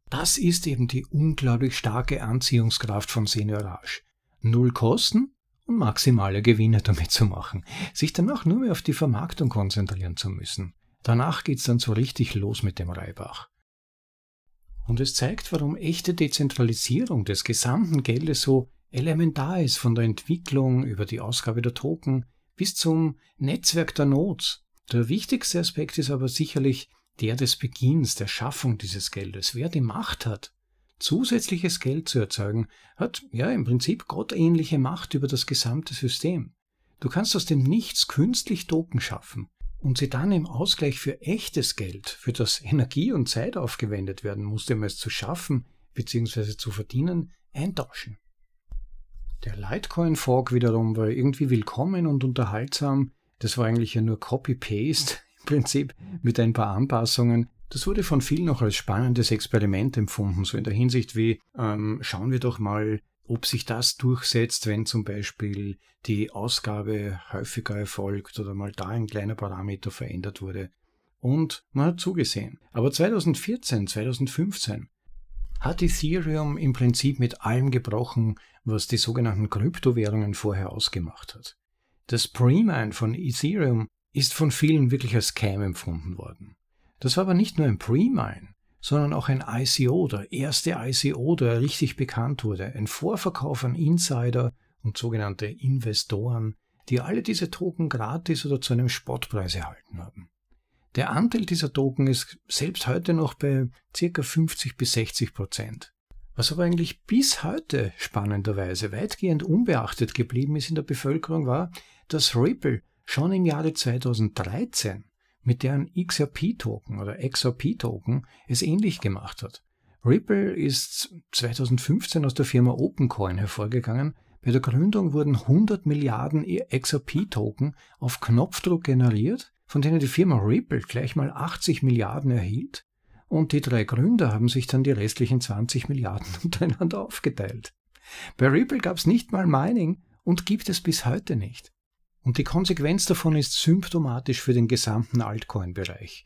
A: Das ist eben die unglaublich starke Anziehungskraft von Seniorage. Null Kosten maximale Gewinne damit zu machen, sich danach nur mehr auf die Vermarktung konzentrieren zu müssen. Danach geht's dann so richtig los mit dem Reibach. Und es zeigt, warum echte Dezentralisierung des gesamten Geldes so elementar ist, von der Entwicklung über die Ausgabe der Token bis zum Netzwerk der Nodes, der wichtigste Aspekt ist aber sicherlich der des Beginns, der Schaffung dieses Geldes. Wer die Macht hat, zusätzliches Geld zu erzeugen, hat ja im Prinzip gottähnliche Macht über das gesamte System. Du kannst aus dem Nichts künstlich Token schaffen und sie dann im Ausgleich für echtes Geld, für das Energie und Zeit aufgewendet werden musste, um es zu schaffen bzw. zu verdienen, eintauschen. Der Litecoin Fork wiederum war irgendwie willkommen und unterhaltsam, das war eigentlich ja nur Copy-Paste im Prinzip mit ein paar Anpassungen. Das wurde von vielen noch als spannendes Experiment empfunden, so in der Hinsicht wie, ähm, schauen wir doch mal, ob sich das durchsetzt, wenn zum Beispiel die Ausgabe häufiger erfolgt oder mal da ein kleiner Parameter verändert wurde. Und man hat zugesehen. Aber 2014, 2015 hat Ethereum im Prinzip mit allem gebrochen, was die sogenannten Kryptowährungen vorher ausgemacht hat. Das Pre-Mine von Ethereum ist von vielen wirklich als Scam empfunden worden. Das war aber nicht nur ein Pre-Mine, sondern auch ein ICO, der erste ICO, der richtig bekannt wurde, ein Vorverkauf an Insider und sogenannte Investoren, die alle diese Token gratis oder zu einem Spottpreis erhalten haben. Der Anteil dieser Token ist selbst heute noch bei ca. 50 bis 60 Prozent. Was aber eigentlich bis heute spannenderweise weitgehend unbeachtet geblieben ist in der Bevölkerung war, dass Ripple schon im Jahre 2013 mit deren XRP-Token oder XRP-Token es ähnlich gemacht hat. Ripple ist 2015 aus der Firma OpenCoin hervorgegangen. Bei der Gründung wurden 100 Milliarden XRP-Token auf Knopfdruck generiert, von denen die Firma Ripple gleich mal 80 Milliarden erhielt und die drei Gründer haben sich dann die restlichen 20 Milliarden untereinander aufgeteilt. Bei Ripple gab es nicht mal Mining und gibt es bis heute nicht. Und die Konsequenz davon ist symptomatisch für den gesamten Altcoin-Bereich.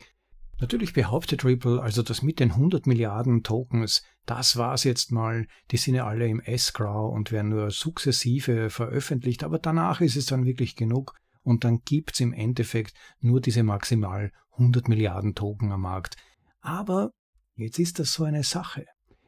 A: Natürlich behauptet Ripple also, dass mit den 100 Milliarden Tokens, das war's jetzt mal, die sind ja alle im Escrow und werden nur sukzessive veröffentlicht, aber danach ist es dann wirklich genug und dann gibt's im Endeffekt nur diese maximal 100 Milliarden Token am Markt. Aber jetzt ist das so eine Sache.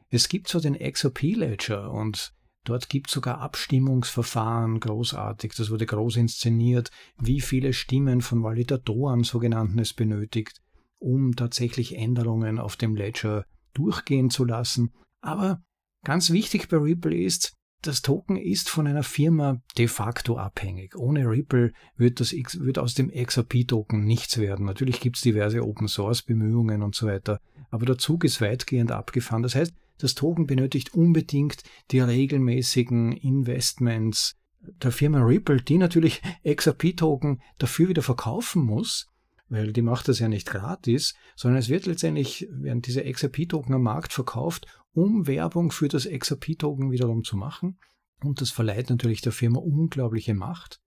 A: Es gibt so den XOP-Ledger und dort gibt es sogar Abstimmungsverfahren, großartig, das wurde groß inszeniert, wie viele Stimmen von Validatoren sogenannten es benötigt, um tatsächlich Änderungen auf dem Ledger durchgehen zu lassen. Aber ganz wichtig bei Ripple ist, das Token ist von einer Firma de facto abhängig. Ohne Ripple wird, das, wird aus dem XRP-Token nichts werden. Natürlich gibt es diverse Open-Source-Bemühungen und so weiter, aber der Zug ist weitgehend abgefahren. Das heißt, das Token benötigt unbedingt die regelmäßigen Investments der Firma Ripple, die natürlich XRP-Token dafür wieder verkaufen muss, weil die macht das ja nicht gratis, sondern es wird letztendlich, werden diese XRP-Token am Markt verkauft, um Werbung für das XRP-Token wiederum zu machen. Und das verleiht natürlich der Firma unglaubliche Macht.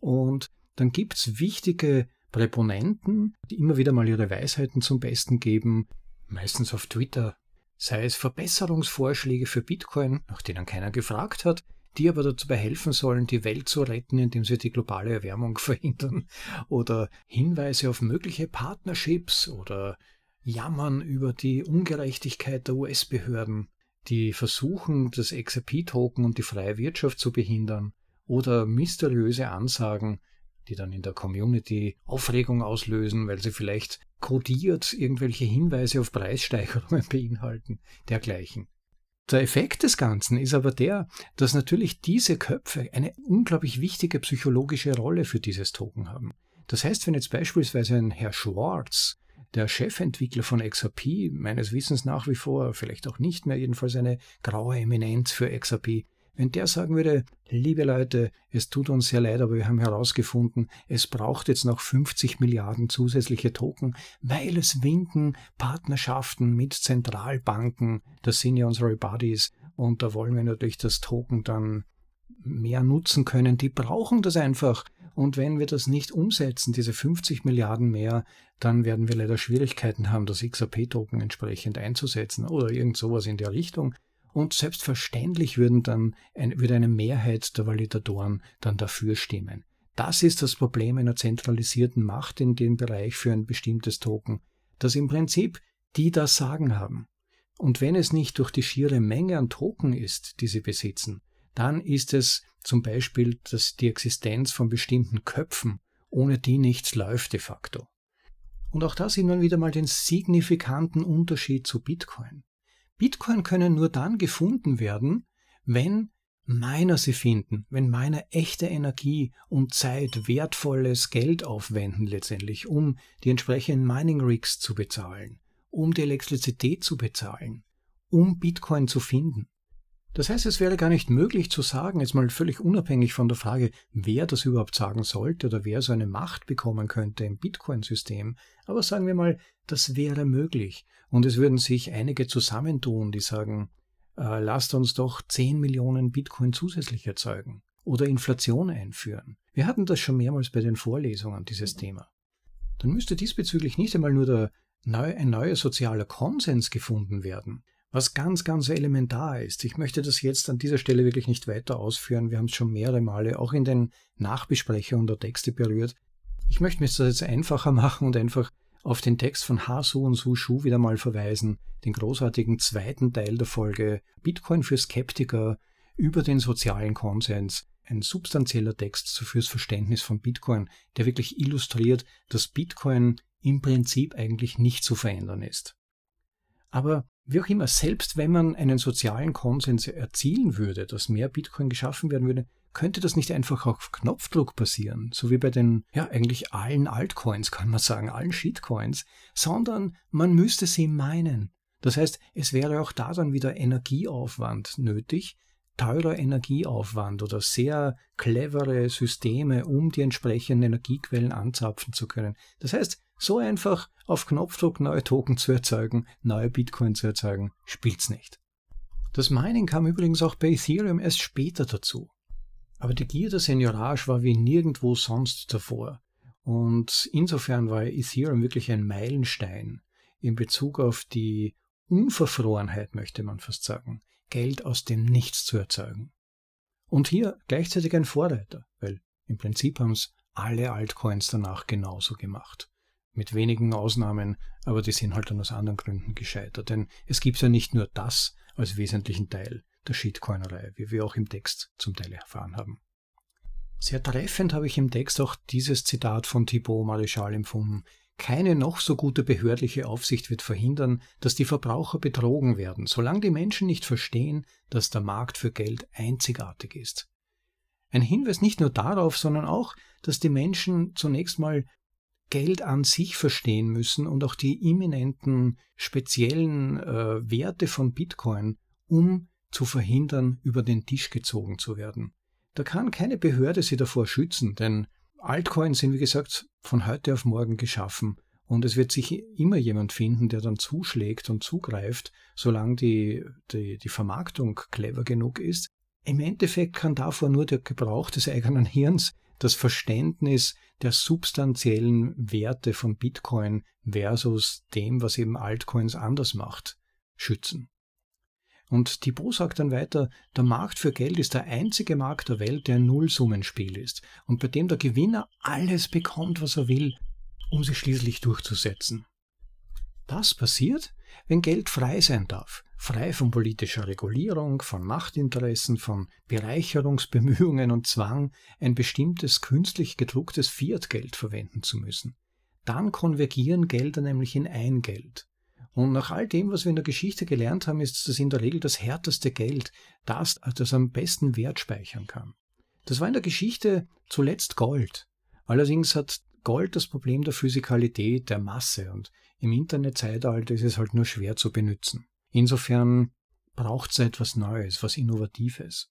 A: Und dann gibt's wichtige Präponenten, die immer wieder mal ihre Weisheiten zum Besten geben, meistens auf Twitter, sei es Verbesserungsvorschläge für Bitcoin, nach denen keiner gefragt hat, die aber dazu helfen sollen, die Welt zu retten, indem sie die globale Erwärmung verhindern, oder Hinweise auf mögliche Partnerships oder Jammern über die Ungerechtigkeit der US-Behörden, die versuchen, das XRP-Token und die freie Wirtschaft zu behindern, oder mysteriöse Ansagen, die dann in der Community Aufregung auslösen, weil sie vielleicht kodiert irgendwelche Hinweise auf Preissteigerungen beinhalten, dergleichen. Der Effekt des Ganzen ist aber der, dass natürlich diese Köpfe eine unglaublich wichtige psychologische Rolle für dieses Token haben. Das heißt, wenn jetzt beispielsweise ein Herr Schwartz, der Chefentwickler von XRP, meines Wissens nach wie vor, vielleicht auch nicht mehr, jedenfalls eine graue Eminenz für XRP, wenn der sagen würde, liebe Leute, es tut uns sehr leid, aber wir haben herausgefunden, es braucht jetzt noch 50 Milliarden zusätzliche Token, weil es winken Partnerschaften mit Zentralbanken, das sind ja unsere Buddies, und da wollen wir natürlich das Token dann mehr nutzen können. Die brauchen das einfach. Und wenn wir das nicht umsetzen, diese 50 Milliarden mehr, dann werden wir leider Schwierigkeiten haben, das XRP-Token entsprechend einzusetzen oder irgend sowas in der Richtung. Und selbstverständlich würden dann würde eine Mehrheit der Validatoren dann dafür stimmen. Das ist das Problem einer zentralisierten Macht in dem Bereich für ein bestimmtes Token, dass im Prinzip die das Sagen haben. Und wenn es nicht durch die schiere Menge an Token ist, die sie besitzen, dann ist es zum Beispiel dass die Existenz von bestimmten Köpfen, ohne die nichts läuft de facto. Und auch da sieht man wieder mal den signifikanten Unterschied zu Bitcoin. Bitcoin können nur dann gefunden werden, wenn Miner sie finden, wenn Miner echte Energie und Zeit, wertvolles Geld aufwenden letztendlich, um die entsprechenden Mining Rigs zu bezahlen, um die Elektrizität zu bezahlen, um Bitcoin zu finden. Das heißt, es wäre gar nicht möglich zu sagen, jetzt mal völlig unabhängig von der Frage, wer das überhaupt sagen sollte oder wer so eine Macht bekommen könnte im Bitcoin-System, aber sagen wir mal, das wäre möglich. Und es würden sich einige zusammentun, die sagen, äh, lasst uns doch 10 Millionen Bitcoin zusätzlich erzeugen oder Inflation einführen. Wir hatten das schon mehrmals bei den Vorlesungen, dieses Thema. Dann müsste diesbezüglich nicht einmal nur der, ein neuer sozialer Konsens gefunden werden, was ganz, ganz elementar ist. Ich möchte das jetzt an dieser Stelle wirklich nicht weiter ausführen. Wir haben es schon mehrere Male auch in den Nachbesprechungen der Texte berührt. Ich möchte mir das jetzt einfacher machen und einfach auf den Text von Hasu und Su Shu wieder mal verweisen, den großartigen zweiten Teil der Folge Bitcoin für Skeptiker über den sozialen Konsens. Ein substanzieller Text fürs Verständnis von Bitcoin, der wirklich illustriert, dass Bitcoin im Prinzip eigentlich nicht zu verändern ist. Aber wie auch immer, selbst wenn man einen sozialen Konsens erzielen würde, dass mehr Bitcoin geschaffen werden würde, könnte das nicht einfach auf Knopfdruck passieren, so wie bei den, ja, eigentlich allen Altcoins, kann man sagen, allen Shitcoins, sondern man müsste sie meinen. Das heißt, es wäre auch da dann wieder Energieaufwand nötig, teurer Energieaufwand oder sehr clevere Systeme, um die entsprechenden Energiequellen anzapfen zu können. Das heißt, so einfach auf Knopfdruck neue Token zu erzeugen, neue Bitcoin zu erzeugen, spielt's nicht. Das Mining kam übrigens auch bei Ethereum erst später dazu. Aber die Gier der Seniorage war wie nirgendwo sonst davor. Und insofern war Ethereum wirklich ein Meilenstein in Bezug auf die Unverfrorenheit, möchte man fast sagen, Geld aus dem Nichts zu erzeugen. Und hier gleichzeitig ein Vorreiter, weil im Prinzip haben es alle Altcoins danach genauso gemacht. Mit wenigen Ausnahmen, aber die sind halt dann aus anderen Gründen gescheitert. Denn es gibt ja nicht nur das als wesentlichen Teil der Shitcoinerei, wie wir auch im Text zum Teil erfahren haben. Sehr treffend habe ich im Text auch dieses Zitat von Thibaut Maréchal empfunden. Keine noch so gute behördliche Aufsicht wird verhindern, dass die Verbraucher betrogen werden, solange die Menschen nicht verstehen, dass der Markt für Geld einzigartig ist. Ein Hinweis nicht nur darauf, sondern auch, dass die Menschen zunächst mal Geld an sich verstehen müssen und auch die imminenten speziellen äh, Werte von Bitcoin, um zu verhindern, über den Tisch gezogen zu werden. Da kann keine Behörde sie davor schützen, denn Altcoins sind, wie gesagt, von heute auf morgen geschaffen und es wird sich immer jemand finden, der dann zuschlägt und zugreift, solange die, die, die Vermarktung clever genug ist. Im Endeffekt kann davor nur der Gebrauch des eigenen Hirns das Verständnis der substanziellen Werte von Bitcoin versus dem, was eben Altcoins anders macht, schützen. Und Thibaut sagt dann weiter, der Markt für Geld ist der einzige Markt der Welt, der ein Nullsummenspiel ist und bei dem der Gewinner alles bekommt, was er will, um sich schließlich durchzusetzen. Das passiert, wenn Geld frei sein darf, frei von politischer Regulierung, von Machtinteressen, von Bereicherungsbemühungen und Zwang, ein bestimmtes künstlich gedrucktes Fiat-Geld verwenden zu müssen. Dann konvergieren Gelder nämlich in ein Geld. Und nach all dem, was wir in der Geschichte gelernt haben, ist das in der Regel das härteste Geld, das, das am besten Wert speichern kann. Das war in der Geschichte zuletzt Gold. Allerdings hat Gold das Problem der Physikalität, der Masse und im Internetzeitalter ist es halt nur schwer zu benutzen. Insofern braucht es etwas Neues, was Innovatives.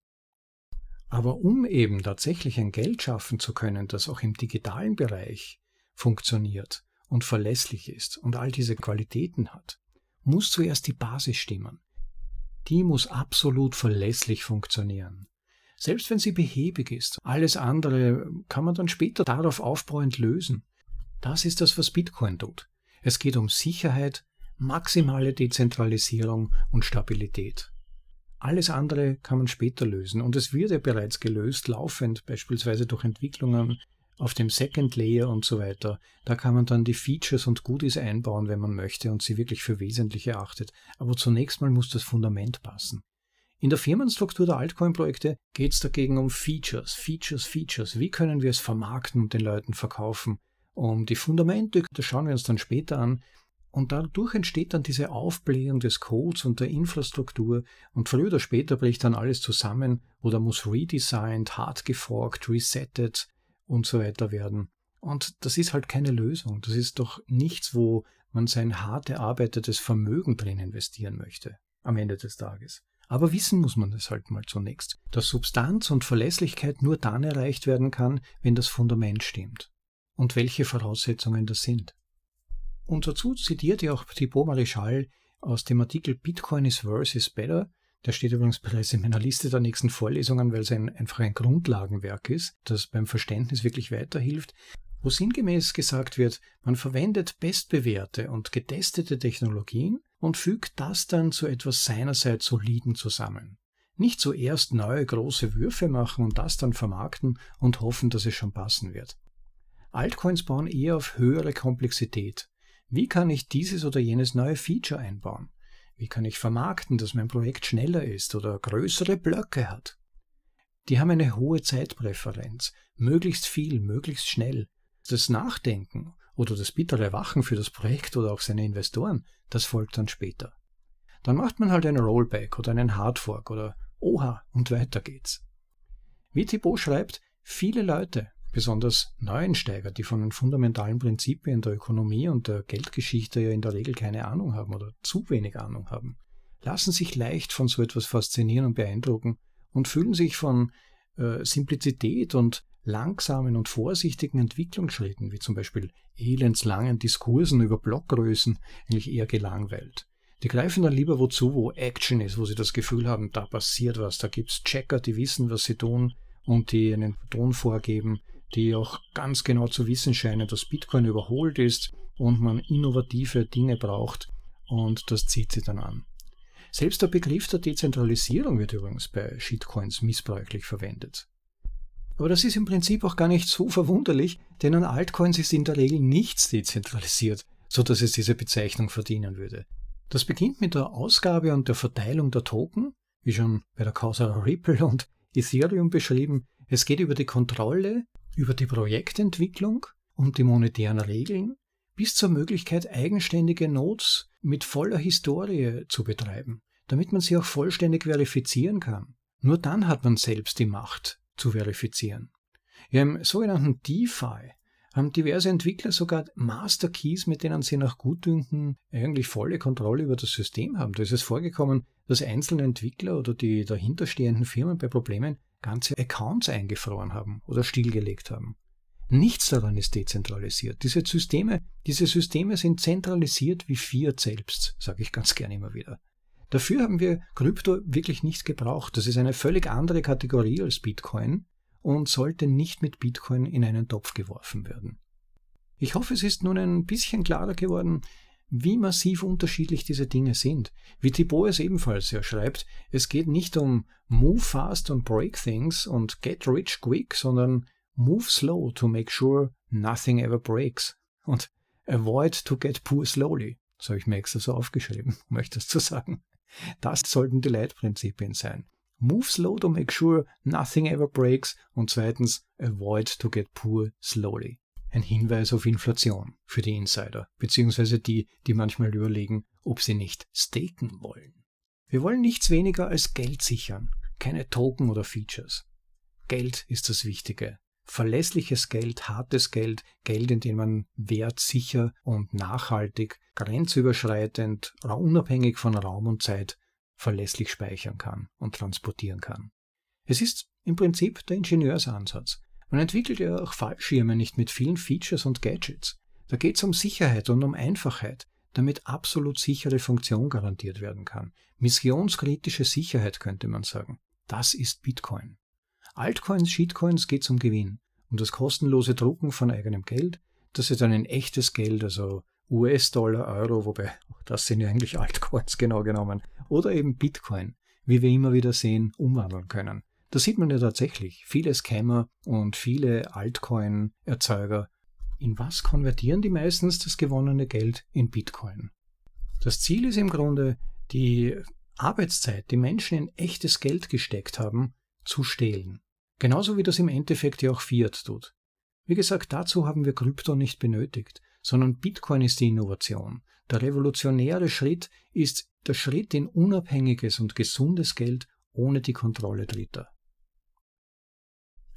A: Aber um eben tatsächlich ein Geld schaffen zu können, das auch im digitalen Bereich funktioniert, und verlässlich ist und all diese Qualitäten hat, muss zuerst die Basis stimmen. Die muss absolut verlässlich funktionieren. Selbst wenn sie behäbig ist, alles andere kann man dann später darauf aufbauend lösen. Das ist das, was Bitcoin tut. Es geht um Sicherheit, maximale Dezentralisierung und Stabilität. Alles andere kann man später lösen und es wird ja bereits gelöst, laufend, beispielsweise durch Entwicklungen auf dem Second Layer und so weiter, da kann man dann die Features und Goodies einbauen, wenn man möchte und sie wirklich für wesentlich erachtet. Aber zunächst mal muss das Fundament passen. In der Firmenstruktur der Altcoin-Projekte geht es dagegen um Features, Features, Features. Wie können wir es vermarkten und den Leuten verkaufen? Um die Fundamente, das schauen wir uns dann später an. Und dadurch entsteht dann diese Aufblähung des Codes und der Infrastruktur und früher oder später bricht dann alles zusammen oder muss redesigned, hard geforkt, resettet, und so weiter werden. Und das ist halt keine Lösung. Das ist doch nichts, wo man sein hart erarbeitetes Vermögen drin investieren möchte am Ende des Tages. Aber wissen muss man das halt mal zunächst, dass Substanz und Verlässlichkeit nur dann erreicht werden kann, wenn das Fundament stimmt. Und welche Voraussetzungen das sind. Und dazu zitiert ja auch Thibaut Marichal aus dem Artikel Bitcoin is worse is better der steht übrigens bereits in meiner Liste der nächsten Vorlesungen, weil es ein, einfach ein Grundlagenwerk ist, das beim Verständnis wirklich weiterhilft, wo sinngemäß gesagt wird, man verwendet bestbewährte und getestete Technologien und fügt das dann zu etwas seinerseits Soliden zusammen. Nicht zuerst neue große Würfe machen und das dann vermarkten und hoffen, dass es schon passen wird. Altcoins bauen eher auf höhere Komplexität. Wie kann ich dieses oder jenes neue Feature einbauen? Wie kann ich vermarkten, dass mein Projekt schneller ist oder größere Blöcke hat? Die haben eine hohe Zeitpräferenz, möglichst viel, möglichst schnell. Das Nachdenken oder das bittere Wachen für das Projekt oder auch seine Investoren, das folgt dann später. Dann macht man halt einen Rollback oder einen Hardfork oder Oha und weiter geht's. Wie Thibaut schreibt, viele Leute, besonders Neuensteiger, die von den fundamentalen Prinzipien der Ökonomie und der Geldgeschichte ja in der Regel keine Ahnung haben oder zu wenig Ahnung haben, lassen sich leicht von so etwas faszinieren und beeindrucken und fühlen sich von äh, Simplizität und langsamen und vorsichtigen Entwicklungsschritten, wie zum Beispiel elendslangen Diskursen über Blockgrößen, eigentlich eher gelangweilt. Die greifen dann lieber wozu, wo Action ist, wo sie das Gefühl haben, da passiert was, da gibt's Checker, die wissen, was sie tun und die einen Ton vorgeben, die auch ganz genau zu wissen scheinen, dass Bitcoin überholt ist und man innovative Dinge braucht und das zieht sie dann an. Selbst der Begriff der Dezentralisierung wird übrigens bei Shitcoins missbräuchlich verwendet. Aber das ist im Prinzip auch gar nicht so verwunderlich, denn an Altcoins ist in der Regel nichts dezentralisiert, so dass es diese Bezeichnung verdienen würde. Das beginnt mit der Ausgabe und der Verteilung der Token, wie schon bei der Causa Ripple und Ethereum beschrieben. Es geht über die Kontrolle über die Projektentwicklung und die monetären Regeln bis zur Möglichkeit, eigenständige Nodes mit voller Historie zu betreiben, damit man sie auch vollständig verifizieren kann. Nur dann hat man selbst die Macht zu verifizieren. Im sogenannten DeFi haben diverse Entwickler sogar Master Keys, mit denen sie nach Gutdünken eigentlich volle Kontrolle über das System haben. Da ist es vorgekommen, dass einzelne Entwickler oder die dahinterstehenden Firmen bei Problemen ganze Accounts eingefroren haben oder stillgelegt haben. Nichts daran ist dezentralisiert. Diese Systeme, diese Systeme sind zentralisiert wie Fiat selbst, sage ich ganz gerne immer wieder. Dafür haben wir Krypto wirklich nicht gebraucht. Das ist eine völlig andere Kategorie als Bitcoin und sollte nicht mit Bitcoin in einen Topf geworfen werden. Ich hoffe, es ist nun ein bisschen klarer geworden, wie massiv unterschiedlich diese Dinge sind. Wie Thibaut es ebenfalls ja schreibt, es geht nicht um Move fast and break things und get rich quick, sondern move slow to make sure nothing ever breaks und avoid to get poor slowly. So habe ich mir extra so aufgeschrieben, um euch das zu sagen. Das sollten die Leitprinzipien sein. Move slow to make sure nothing ever breaks und zweitens avoid to get poor slowly ein Hinweis auf Inflation für die Insider, beziehungsweise die, die manchmal überlegen, ob sie nicht staken wollen. Wir wollen nichts weniger als Geld sichern, keine Token oder Features. Geld ist das Wichtige. Verlässliches Geld, hartes Geld, Geld, in dem man wertsicher und nachhaltig, grenzüberschreitend, unabhängig von Raum und Zeit verlässlich speichern kann und transportieren kann. Es ist im Prinzip der Ingenieursansatz. Man entwickelt ja auch Fallschirme nicht mit vielen Features und Gadgets. Da geht es um Sicherheit und um Einfachheit, damit absolut sichere Funktion garantiert werden kann. Missionskritische Sicherheit könnte man sagen. Das ist Bitcoin. Altcoins, Shitcoins geht um Gewinn, um das kostenlose Drucken von eigenem Geld. Das ist dann ein echtes Geld, also US-Dollar, Euro, wobei das sind ja eigentlich Altcoins genau genommen. Oder eben Bitcoin, wie wir immer wieder sehen, umwandeln können. Da sieht man ja tatsächlich viele Scammer und viele Altcoin-Erzeuger. In was konvertieren die meistens das gewonnene Geld? In Bitcoin. Das Ziel ist im Grunde, die Arbeitszeit, die Menschen in echtes Geld gesteckt haben, zu stehlen. Genauso wie das im Endeffekt ja auch Fiat tut. Wie gesagt, dazu haben wir Krypto nicht benötigt, sondern Bitcoin ist die Innovation. Der revolutionäre Schritt ist der Schritt in unabhängiges und gesundes Geld ohne die Kontrolle Dritter.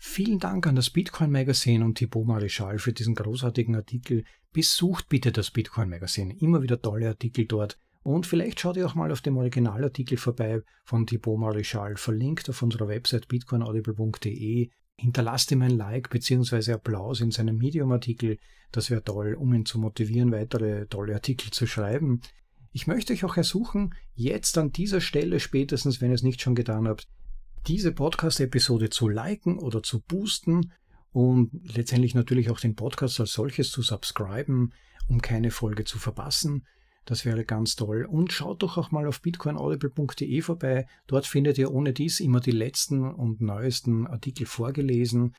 A: Vielen Dank an das Bitcoin Magazine und Thibaut Marischal für diesen großartigen Artikel. Besucht bitte das Bitcoin Magazine. Immer wieder tolle Artikel dort. Und vielleicht schaut ihr auch mal auf dem Originalartikel vorbei von Thibaut Marischal, verlinkt auf unserer Website bitcoinaudible.de. Hinterlasst ihm ein Like bzw. Applaus in seinem Medium-Artikel. Das wäre toll, um ihn zu motivieren, weitere tolle Artikel zu schreiben. Ich möchte euch auch ersuchen, jetzt an dieser Stelle, spätestens wenn ihr es nicht schon getan habt, diese Podcast-Episode zu liken oder zu boosten und letztendlich natürlich auch den Podcast als solches zu subscriben, um keine Folge zu verpassen. Das wäre ganz toll. Und schaut doch auch mal auf bitcoinaudible.de vorbei. Dort findet ihr ohne dies immer die letzten und neuesten Artikel vorgelesen.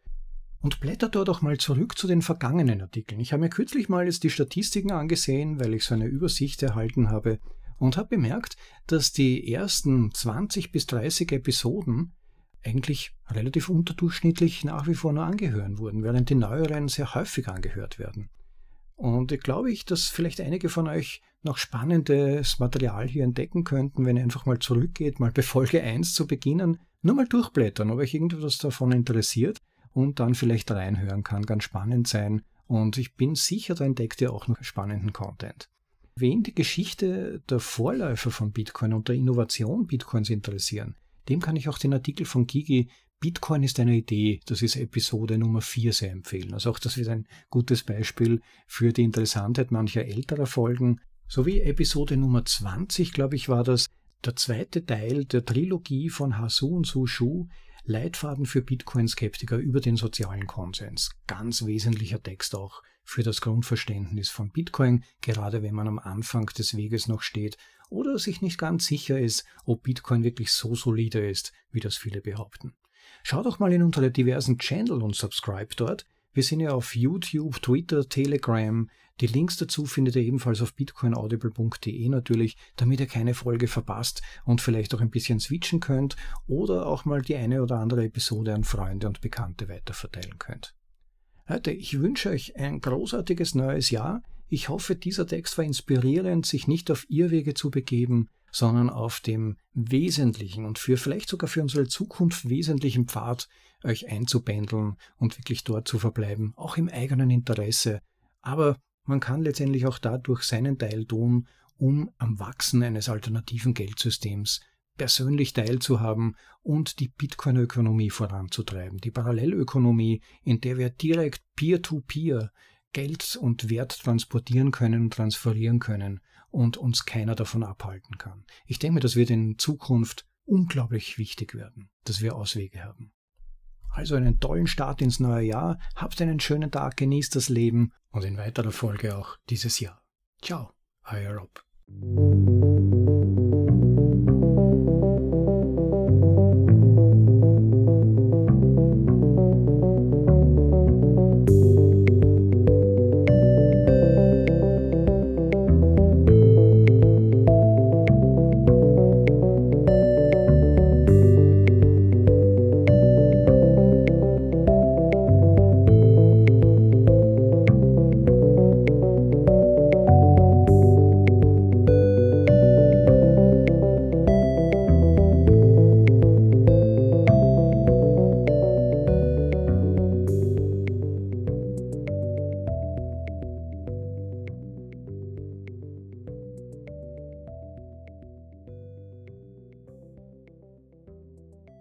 A: Und blättert dort auch mal zurück zu den vergangenen Artikeln. Ich habe mir kürzlich mal jetzt die Statistiken angesehen, weil ich so eine Übersicht erhalten habe und habe bemerkt, dass die ersten 20 bis 30 Episoden eigentlich relativ unterdurchschnittlich nach wie vor nur angehören wurden, während die neueren sehr häufig angehört werden. Und ich glaube ich, dass vielleicht einige von euch noch spannendes Material hier entdecken könnten, wenn ihr einfach mal zurückgeht, mal bei Folge 1 zu beginnen, nur mal durchblättern, ob euch irgendwas davon interessiert und dann vielleicht reinhören kann, ganz spannend sein. Und ich bin sicher, da entdeckt ihr auch noch spannenden Content. Wen die Geschichte der Vorläufer von Bitcoin und der Innovation Bitcoins interessieren, dem kann ich auch den Artikel von Gigi Bitcoin ist eine Idee, das ist Episode Nummer 4 sehr empfehlen. Also auch das ist ein gutes Beispiel für die Interessantheit mancher älterer Folgen. Sowie Episode Nummer 20, glaube ich, war das der zweite Teil der Trilogie von Hasu und Su Shu, Leitfaden für Bitcoin-Skeptiker über den sozialen Konsens. Ganz wesentlicher Text auch für das Grundverständnis von Bitcoin, gerade wenn man am Anfang des Weges noch steht oder sich nicht ganz sicher ist, ob Bitcoin wirklich so solide ist, wie das viele behaupten. Schaut doch mal in unsere diversen Channel und subscribe dort. Wir sind ja auf YouTube, Twitter, Telegram. Die Links dazu findet ihr ebenfalls auf bitcoinaudible.de natürlich, damit ihr keine Folge verpasst und vielleicht auch ein bisschen switchen könnt oder auch mal die eine oder andere Episode an Freunde und Bekannte weiterverteilen könnt. Leute, ich wünsche euch ein großartiges neues Jahr. Ich hoffe, dieser Text war inspirierend, sich nicht auf Irrwege zu begeben, sondern auf dem wesentlichen und für vielleicht sogar für unsere Zukunft wesentlichen Pfad euch einzupendeln und wirklich dort zu verbleiben, auch im eigenen Interesse. Aber man kann letztendlich auch dadurch seinen Teil tun, um am Wachsen eines alternativen Geldsystems persönlich teilzuhaben und die Bitcoin-Ökonomie voranzutreiben, die Parallelökonomie, in der wir direkt peer-to-peer -peer Geld und Wert transportieren können und transferieren können
B: und uns keiner davon abhalten kann. Ich denke das wird in Zukunft unglaublich wichtig werden, dass wir Auswege haben. Also einen tollen Start ins neue Jahr, habt einen schönen Tag, genießt das Leben und in weiterer Folge auch dieses Jahr. Ciao, euer Rob.